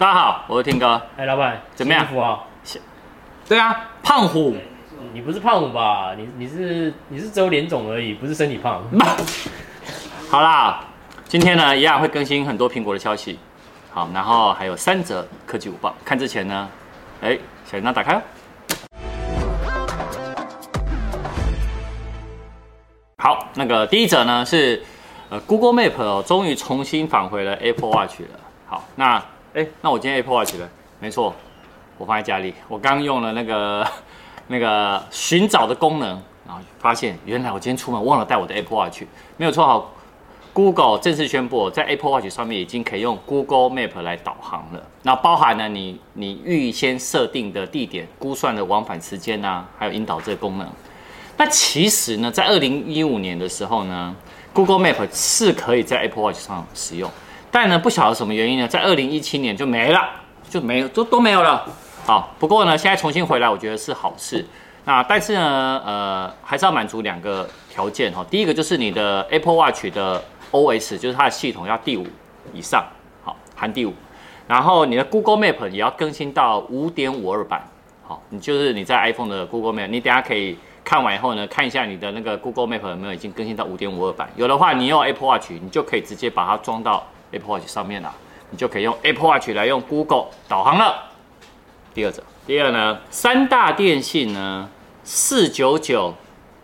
大家好，我是听哥。哎，老板，怎么样？衣服啊？对啊，胖虎。你不是胖虎吧？你你是你是只有脸肿而已，不是身体胖。好啦，今天呢一样会更新很多苹果的消息。好，然后还有三则科技午报。看之前呢，哎，小铃铛打开哦。好，那个第一则呢是呃 Google Map 哦，终于重新返回了 Apple Watch 了。好，那哎，那我今天 Apple Watch 呢？没错，我放在家里。我刚用了那个 那个寻找的功能，然后发现原来我今天出门忘了带我的 Apple Watch，没有错。好，Google 正式宣布，在 Apple Watch 上面已经可以用 Google Map 来导航了。那包含了你你预先设定的地点、估算的往返时间啊，还有引导这个功能。那其实呢，在二零一五年的时候呢，Google Map 是可以在 Apple Watch 上使用。但呢，不晓得什么原因呢，在二零一七年就没了，就没有，都都没有了。好，不过呢，现在重新回来，我觉得是好事。那但是呢，呃，还是要满足两个条件哈。第一个就是你的 Apple Watch 的 OS，就是它的系统要第五以上，好，含第五。然后你的 Google Map 也要更新到五点五二版，好，你就是你在 iPhone 的 Google Map，你等下可以看完以后呢，看一下你的那个 Google Map 有没有已经更新到五点五二版。有的话，你用 Apple Watch，你就可以直接把它装到。Apple Watch 上面啊，你就可以用 Apple Watch 来用 Google 导航了。第二者，第二呢，三大电信呢，四九九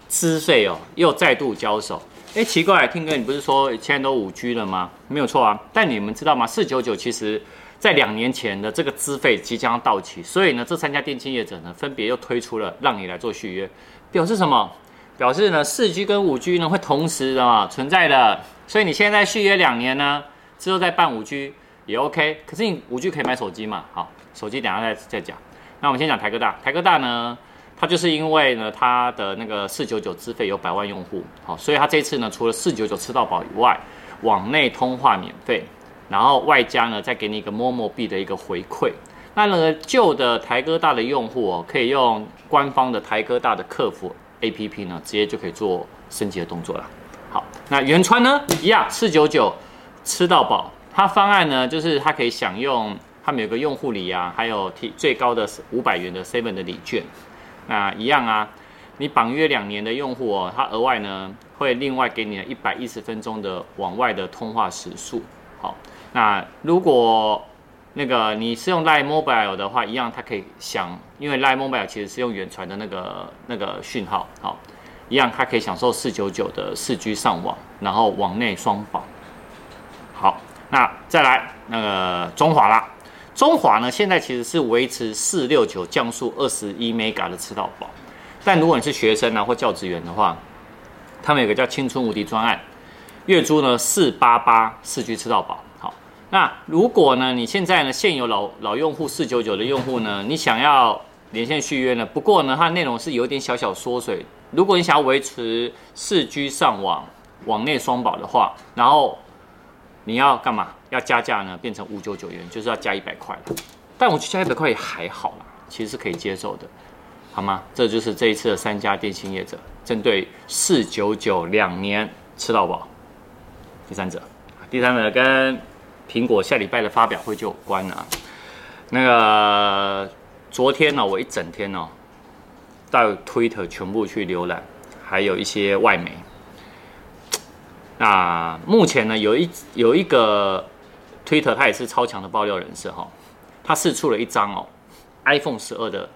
资费哦，又再度交手。哎，奇怪，听哥，你不是说现在都五 G 了吗？没有错啊。但你们知道吗？四九九其实在两年前的这个资费即将到期，所以呢，这三家电信业者呢，分别又推出了让你来做续约，表示什么？表示呢，四 G 跟五 G 呢会同时的存在的，所以你现在续约两年呢。之后再办五 G 也 OK，可是你五 G 可以买手机嘛？好，手机等下再再讲。那我们先讲台哥大，台哥大呢，它就是因为呢，它的那个四九九资费有百万用户，好，所以它这次呢，除了四九九吃到饱以外，网内通话免费，然后外加呢，再给你一个 Momo 币的一个回馈。那那个旧的台哥大的用户哦，可以用官方的台哥大的客服 APP 呢，直接就可以做升级的动作了。好，那远川呢，一样四九九。吃到饱，它方案呢，就是它可以享用，他们有个用户礼啊，还有提最高的五百元的 seven 的礼券，那一样啊，你绑约两年的用户哦，它额外呢会另外给你一百一十分钟的网外的通话时数。好，那如果那个你是用 Line Mobile 的话，一样它可以享，因为 Line Mobile 其实是用远传的那个那个讯号，好，一样它可以享受四九九的四 G 上网，然后网内双保。那再来那个中华啦，中华呢现在其实是维持四六九降速二十一 Mega 的吃到饱，但如果你是学生啊或教职员的话，他们有个叫青春无敌专案，月租呢四八八四 G 吃到饱。好，那如果呢你现在呢现有老老用户四九九的用户呢，你想要连线续约呢，不过呢它内容是有点小小缩水，如果你想要维持四 G 上网网内双保的话，然后你要干嘛？要加价呢？变成五九九元，就是要加一百块。但我觉得加一百块也还好啦，其实是可以接受的，好吗？这就是这一次的三家电信业者针对四九九两年吃到饱。第三者，第三者跟苹果下礼拜的发表会就有关啊。那个昨天呢，我一整天哦，到 Twitter 全部去浏览，还有一些外媒。那目前呢，有一有一个 Twitter，它也是超强的爆料人士哈，他释出了一张哦 iPhone 十二的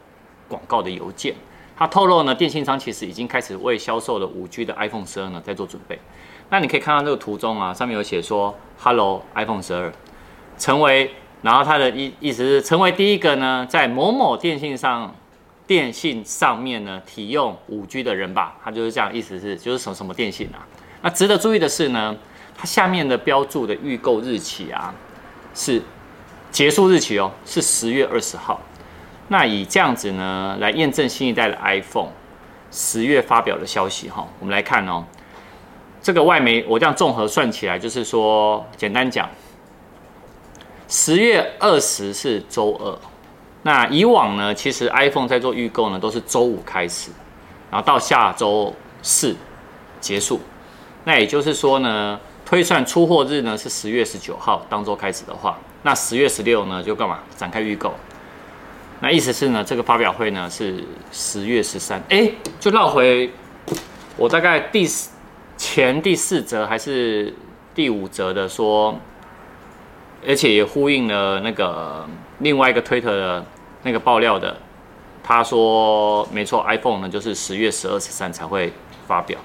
广告的邮件，他透露呢，电信商其实已经开始为销售了五 G 的 iPhone 十二呢在做准备。那你可以看到这个图中啊，上面有写说 Hello iPhone 十二，成为，然后他的意意思是成为第一个呢，在某某电信上电信上面呢体用五 G 的人吧，他就是这样，意思是就是什么什么电信啊。那值得注意的是呢，它下面的标注的预购日期啊，是结束日期哦，是十月二十号。那以这样子呢来验证新一代的 iPhone 十月发表的消息哈，我们来看哦，这个外媒我这样综合算起来，就是说简单讲，十月二十是周二。那以往呢，其实 iPhone 在做预购呢都是周五开始，然后到下周四结束。那也就是说呢，推算出货日呢是十月十九号当周开始的话，那十月十六呢就干嘛？展开预购？那意思是呢，这个发表会呢是十月十三，哎，就绕回我大概第四前第四则还是第五则的说，而且也呼应了那个另外一个推特的那个爆料的，他说没错，iPhone 呢就是十月十二十三才会发表，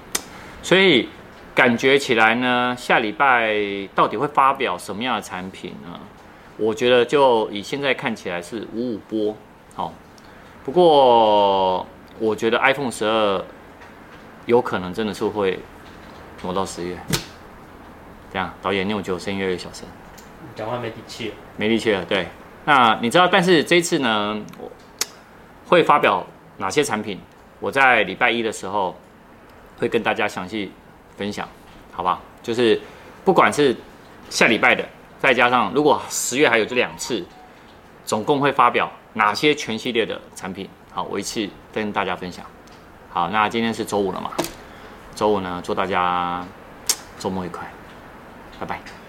所以感觉起来呢，下礼拜到底会发表什么样的产品呢？我觉得就以现在看起来是五五波。好，不过我觉得 iPhone 十二有可能真的是会挪到十月。这样，导演，你有觉得声音越来越小声？讲话没底气了。没力气了，对。那你知道，但是这一次呢，我会发表哪些产品？我在礼拜一的时候会跟大家详细分享，好不好？就是不管是下礼拜的，再加上如果十月还有这两次，总共会发表。哪些全系列的产品？好，我一次跟大家分享。好，那今天是周五了嘛？周五呢，祝大家周末愉快，拜拜。